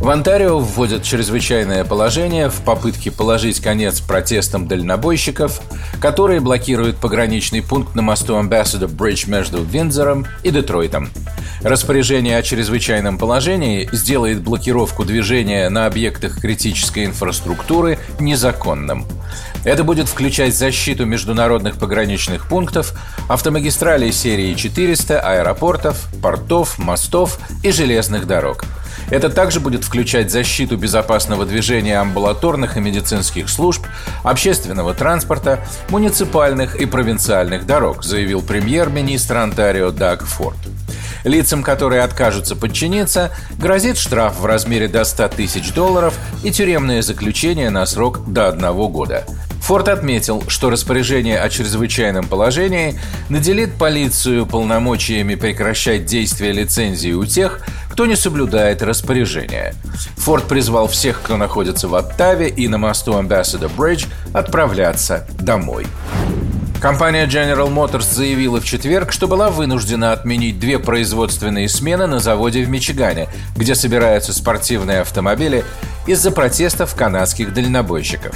В Онтарио вводят чрезвычайное положение в попытке положить конец протестам дальнобойщиков, которые блокируют пограничный пункт на мосту Ambassador Bridge между Виндзором и Детройтом. Распоряжение о чрезвычайном положении сделает блокировку движения на объектах критической инфраструктуры незаконным. Это будет включать защиту международных пограничных пунктов, автомагистралей серии 400, аэропортов, портов, мостов и железных дорог – это также будет включать защиту безопасного движения амбулаторных и медицинских служб, общественного транспорта, муниципальных и провинциальных дорог, заявил премьер-министр Онтарио Даг Форд. Лицам, которые откажутся подчиниться, грозит штраф в размере до 100 тысяч долларов и тюремное заключение на срок до одного года. Форд отметил, что распоряжение о чрезвычайном положении наделит полицию полномочиями прекращать действие лицензии у тех, кто не соблюдает распоряжение. Форд призвал всех, кто находится в Оттаве и на мосту Ambassador Bridge, отправляться домой. Компания General Motors заявила в четверг, что была вынуждена отменить две производственные смены на заводе в Мичигане, где собираются спортивные автомобили из-за протестов канадских дальнобойщиков.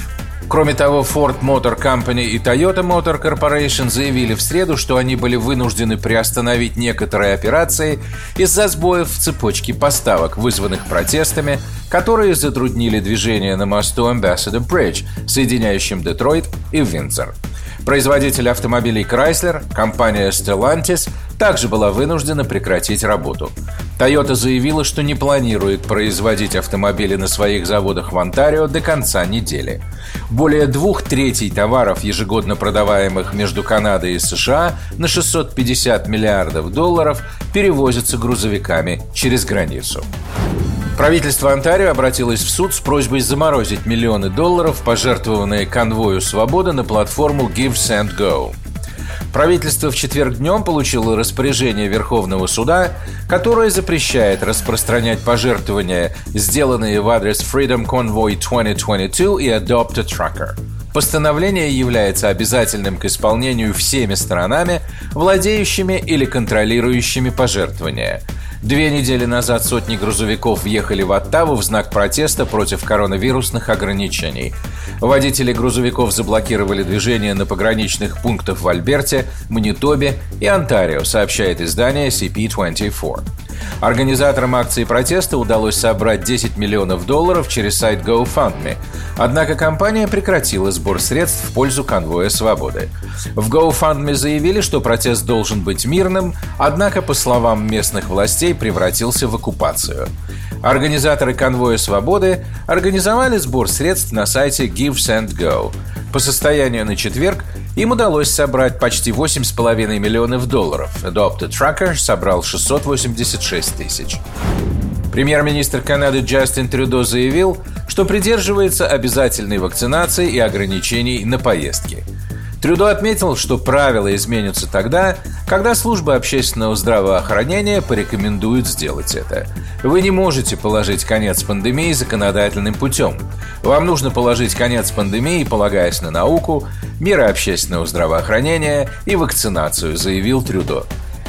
Кроме того, Ford Motor Company и Toyota Motor Corporation заявили в среду, что они были вынуждены приостановить некоторые операции из-за сбоев в цепочке поставок, вызванных протестами, которые затруднили движение на мосту Ambassador Bridge, соединяющем Детройт и Виндзор. Производитель автомобилей Chrysler, компания Stellantis, также была вынуждена прекратить работу. Toyota заявила, что не планирует производить автомобили на своих заводах в Онтарио до конца недели. Более двух третей товаров, ежегодно продаваемых между Канадой и США на 650 миллиардов долларов, перевозятся грузовиками через границу. Правительство Онтарио обратилось в суд с просьбой заморозить миллионы долларов, пожертвованные конвою «Свобода» на платформу Give Send Go. Правительство в четверг днем получило распоряжение Верховного суда, которое запрещает распространять пожертвования, сделанные в адрес Freedom Convoy 2022 и Adopt a Trucker. Постановление является обязательным к исполнению всеми сторонами, владеющими или контролирующими пожертвования – Две недели назад сотни грузовиков въехали в Оттаву в знак протеста против коронавирусных ограничений. Водители грузовиков заблокировали движение на пограничных пунктах в Альберте, Манитобе и Онтарио, сообщает издание CP24. Организаторам акции протеста удалось собрать 10 миллионов долларов через сайт GoFundMe. Однако компания прекратила сбор средств в пользу конвоя свободы. В GoFundMe заявили, что протест должен быть мирным, однако, по словам местных властей, превратился в оккупацию. Организаторы конвоя свободы организовали сбор средств на сайте Give Send Go. По состоянию на четверг им удалось собрать почти 8,5 миллионов долларов. Adopt a Tracker собрал 686 тысяч. Премьер-министр Канады Джастин Трюдо заявил, что придерживается обязательной вакцинации и ограничений на поездки. Трюдо отметил, что правила изменятся тогда, когда служба общественного здравоохранения порекомендует сделать это. Вы не можете положить конец пандемии законодательным путем. Вам нужно положить конец пандемии, полагаясь на науку, меры общественного здравоохранения и вакцинацию, заявил Трюдо.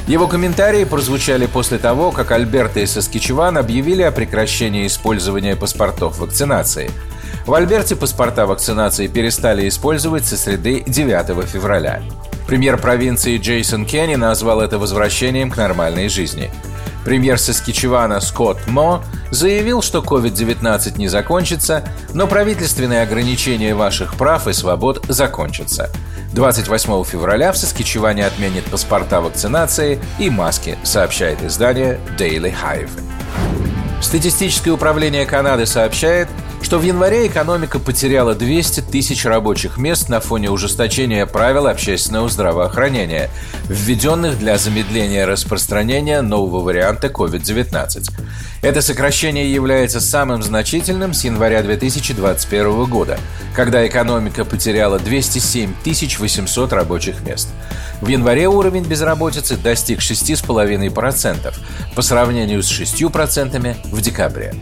Его комментарии прозвучали после того, как Альберта и Саскичеван объявили о прекращении использования паспортов вакцинации – в Альберте паспорта вакцинации перестали использовать со среды 9 февраля. Премьер провинции Джейсон Кенни назвал это возвращением к нормальной жизни. Премьер Саскичевана Скотт Мо заявил, что COVID-19 не закончится, но правительственные ограничения ваших прав и свобод закончатся. 28 февраля в Саскичеване отменят паспорта вакцинации и маски, сообщает издание Daily Hive. Статистическое управление Канады сообщает, что в январе экономика потеряла 200 тысяч рабочих мест на фоне ужесточения правил общественного здравоохранения, введенных для замедления распространения нового варианта COVID-19. Это сокращение является самым значительным с января 2021 года, когда экономика потеряла 207 800 рабочих мест. В январе уровень безработицы достиг 6,5% по сравнению с 6% в декабре.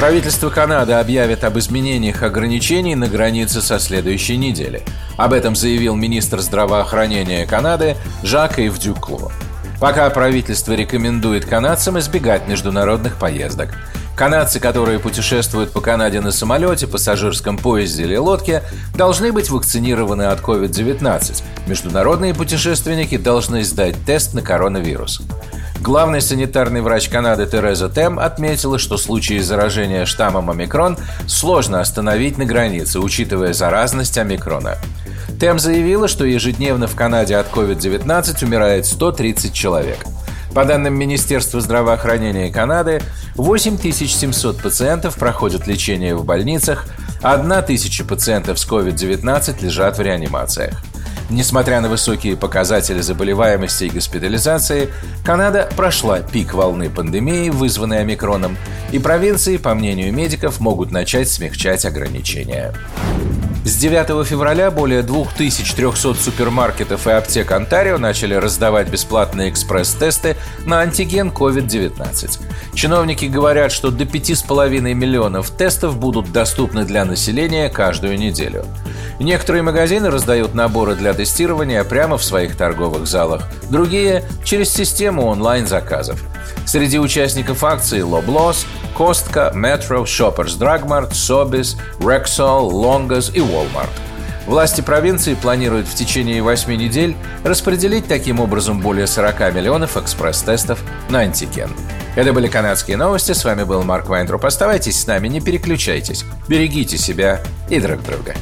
Правительство Канады объявит об изменениях ограничений на границе со следующей недели. Об этом заявил министр здравоохранения Канады Жак-Ив Дюкло. Пока правительство рекомендует канадцам избегать международных поездок. Канадцы, которые путешествуют по Канаде на самолете, пассажирском поезде или лодке, должны быть вакцинированы от COVID-19. Международные путешественники должны сдать тест на коронавирус. Главный санитарный врач Канады Тереза Тем отметила, что случаи заражения штаммом омикрон сложно остановить на границе, учитывая заразность омикрона. Тем заявила, что ежедневно в Канаде от COVID-19 умирает 130 человек. По данным Министерства здравоохранения Канады, 8700 пациентов проходят лечение в больницах, 1000 пациентов с COVID-19 лежат в реанимациях. Несмотря на высокие показатели заболеваемости и госпитализации, Канада прошла пик волны пандемии, вызванной омикроном, и провинции, по мнению медиков, могут начать смягчать ограничения. С 9 февраля более 2300 супермаркетов и аптек Онтарио начали раздавать бесплатные экспресс-тесты на антиген COVID-19. Чиновники говорят, что до 5,5 миллионов тестов будут доступны для населения каждую неделю. Некоторые магазины раздают наборы для тестирования прямо в своих торговых залах, другие – через систему онлайн-заказов. Среди участников акции Loblaws, Costco, Metro, Shoppers Drug Mart, Sobeys, Rexall, Longas и Walmart. Власти провинции планируют в течение 8 недель распределить таким образом более 40 миллионов экспресс-тестов на антиген. Это были канадские новости. С вами был Марк Вайнтроп. Оставайтесь с нами, не переключайтесь. Берегите себя и друг друга.